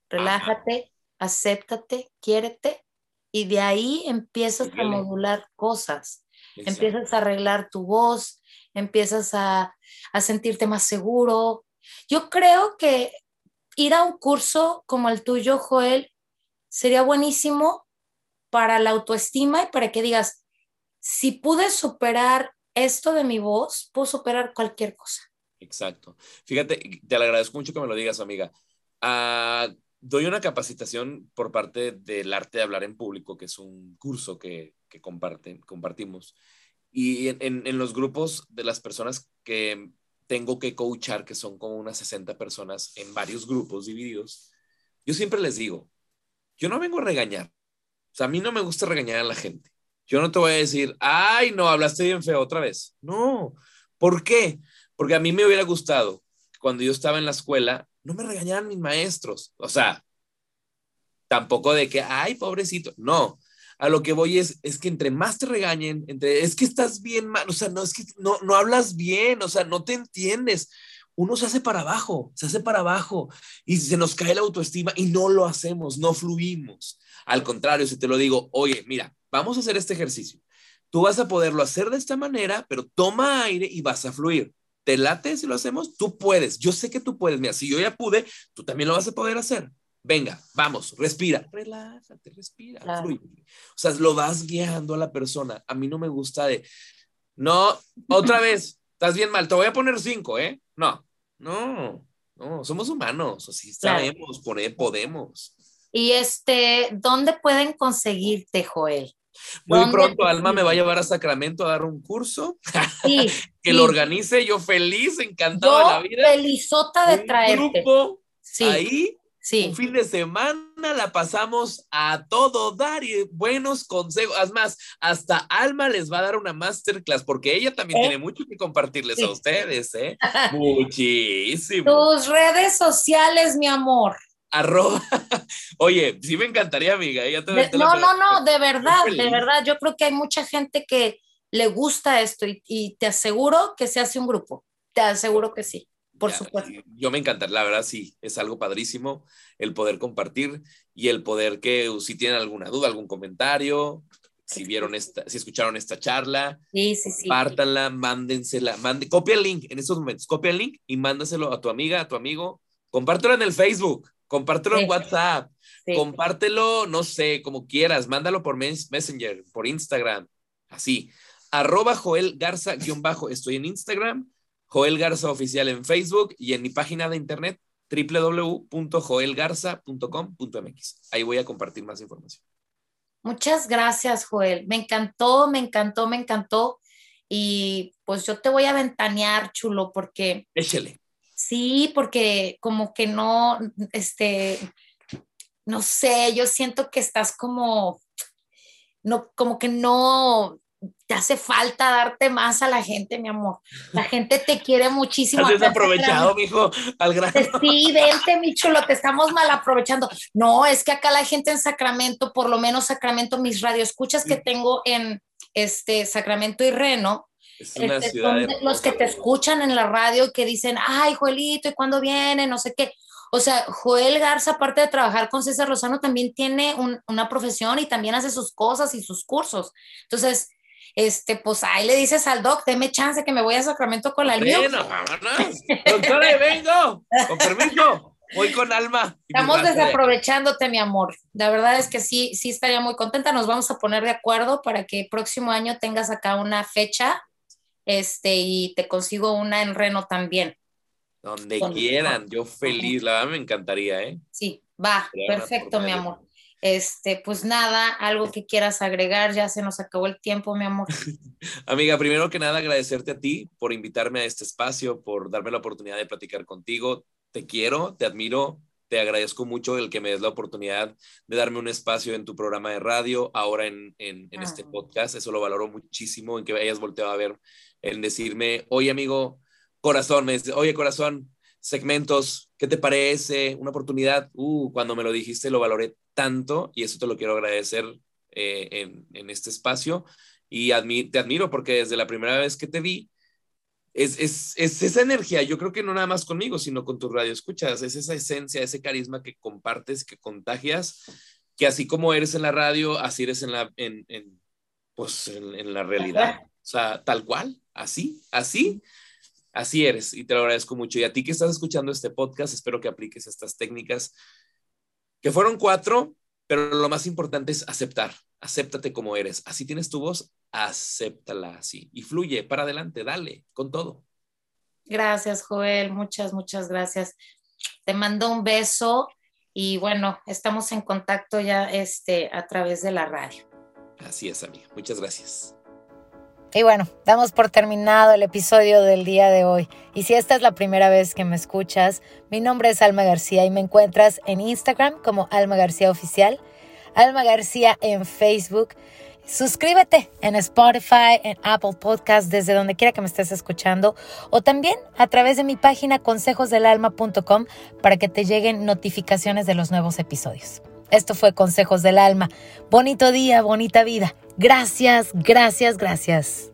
relájate, acéptate, quiérete, y de ahí empiezas a modular cosas, Exacto. empiezas a arreglar tu voz, empiezas a, a sentirte más seguro. Yo creo que ir a un curso como el tuyo, Joel, sería buenísimo para la autoestima y para que digas, si pude superar esto de mi voz, puedo superar cualquier cosa. Exacto. Fíjate, te le agradezco mucho que me lo digas, amiga. Ah, doy una capacitación por parte del arte de hablar en público, que es un curso que, que comparten, compartimos. Y en, en- en los grupos de las personas que tengo que coachar, que son como unas 60 personas en varios grupos divididos, yo siempre les digo, yo no vengo a regañar. O sea, a mí no me gusta regañar a la gente. Yo no te voy a decir, ay, no, hablaste bien feo otra vez. No. ¿Por qué? Porque a mí me hubiera gustado cuando yo estaba en la escuela, no me regañaran mis maestros. O sea, tampoco de que, ay, pobrecito. No. A lo que voy es, es que entre más te regañen, entre, es que estás bien mal, o sea, no, es que no, no hablas bien, o sea, no te entiendes. Uno se hace para abajo, se hace para abajo y se nos cae la autoestima y no lo hacemos, no fluimos. Al contrario, si te lo digo, oye, mira, vamos a hacer este ejercicio. Tú vas a poderlo hacer de esta manera, pero toma aire y vas a fluir. ¿Te late si lo hacemos? Tú puedes. Yo sé que tú puedes. Mira, si yo ya pude, tú también lo vas a poder hacer. Venga, vamos, respira. Relájate, respira, Claro. fluye. O sea, lo vas guiando a la persona. A mí no me gusta de, no, otra vez, estás bien mal, te voy a poner cinco, ¿eh? No, no, no, somos humanos, así Claro. sabemos, poner, podemos. Y este, ¿dónde pueden conseguirte, Joel? Muy ¿Dónde pronto Alma me va a llevar a Sacramento a dar un curso Sí, que sí. lo organice, yo feliz, encantado de la vida. felizota de Un traerte. grupo Sí, ahí, sí. un fin de semana la pasamos a todo dar y buenos consejos. Es más, hasta Alma les va a dar una masterclass porque ella también ¿Eh? tiene mucho que compartirles a ustedes, ¿eh? Muchísimo. Tus redes sociales, mi amor. Arroba. Oye, sí me encantaría, amiga. Ya te De- aventé la no, no, no, de verdad, de verdad. Yo creo que hay mucha gente que le gusta esto y, y te aseguro que se hace un grupo. Te aseguro que sí, por Ya, supuesto. sí, Yo me encantaría, la verdad sí, es algo padrísimo el poder compartir y el poder que uh, si tienen alguna duda, algún comentario, si vieron esta, si escucharon esta charla, Sí, sí, sí. compártanla, mándensela, mande, copia el link en estos momentos, copia el link y mándaselo a tu amiga, a tu amigo, compártelo en el Facebook, compártelo en Sí. WhatsApp, Sí. compártelo, no sé, como quieras, mándalo por mes- Messenger, por Instagram, así. Arroba Joel Garza guion bajo, estoy en Instagram, Joel Garza oficial en Facebook y en mi página de internet www.joelgarza.com.mx. Ahí voy a compartir más información. Muchas gracias, Joel. Me encantó, me encantó, me encantó. Y pues yo te voy a ventanear, chulo, porque Échele. Sí, porque como que no, este, no sé, yo siento que estás como, no, como que no te hace falta darte más a la gente, mi amor. La gente te quiere muchísimo. Has desaprovechado, mijo, al grano. Sí, vente, mi chulo, te estamos mal aprovechando. No, es que acá la gente en Sacramento, por lo menos Sacramento, mis radioescuchas que tengo en este Sacramento y Reno, Es una este, ciudad son de los que te escuchan en la radio y que dicen, ay, Joelito, ¿y cuándo viene? No sé qué. O sea, Joel Garza, aparte de trabajar con César Lozano, también tiene un- una profesión y también hace sus cosas y sus cursos. Entonces, este, pues ahí le dices al doc, deme chance que me voy a Sacramento con la Liu. Bueno, vámonos. Doctora, vengo. Con permiso. Voy con alma. Estamos desaprovechándote, mi amor. La verdad es que sí, sí estaría muy contenta. Nos vamos a poner de acuerdo para que el próximo año tengas acá una fecha, este, y te consigo una en Reno también. Donde Con- quieran, yo feliz, la verdad me encantaría, ¿eh? Sí, va, perfecto, mi amor. Este, pues nada, algo que quieras agregar, ya se nos acabó el tiempo, mi amor. Amiga, primero que nada agradecerte a ti por invitarme a este espacio, por darme la oportunidad de platicar contigo. Te quiero, te admiro, te agradezco mucho el que me des la oportunidad de darme un espacio en tu programa de radio, ahora en, en, en este Ah. podcast. Eso lo valoro muchísimo, en que hayas volteado a ver, en decirme, oye amigo, corazón, me dice, oye corazón, segmentos, ¿qué te parece? Una oportunidad. Uh, cuando me lo dijiste lo valoré tanto y eso te lo quiero agradecer eh, en, en este espacio y admi- te admiro porque desde la primera vez que te vi, es, es, es, esa energía, yo creo que no nada más conmigo, sino con tu radio escuchas, es esa esencia, ese carisma que compartes, que contagias, que así como eres en la radio, así eres en la, en, en pues, en, en la realidad. O sea, tal cual, así, así, así eres y te lo agradezco mucho. Y a ti que estás escuchando este podcast, espero que apliques estas técnicas, que fueron cuatro, pero lo más importante es aceptar, acéptate como eres. Así tienes tu voz, acéptala así y fluye para adelante, dale con todo. Gracias, Joel, muchas, muchas gracias. Te mando un beso y bueno, estamos en contacto ya este, a través de la radio. Así es, amiga. Muchas gracias. Y bueno, damos por terminado el episodio del día de hoy. Y si esta es la primera vez que me escuchas, mi nombre es Alma García y me encuentras en Instagram como Alma García Oficial, Alma García en Facebook. Suscríbete en Spotify, en Apple Podcast, desde donde quiera que me estés escuchando, o también a través de mi página consejosdelalma.com para que te lleguen notificaciones de los nuevos episodios. Esto fue Consejos del Alma. Bonito día, bonita vida. Gracias, gracias, gracias.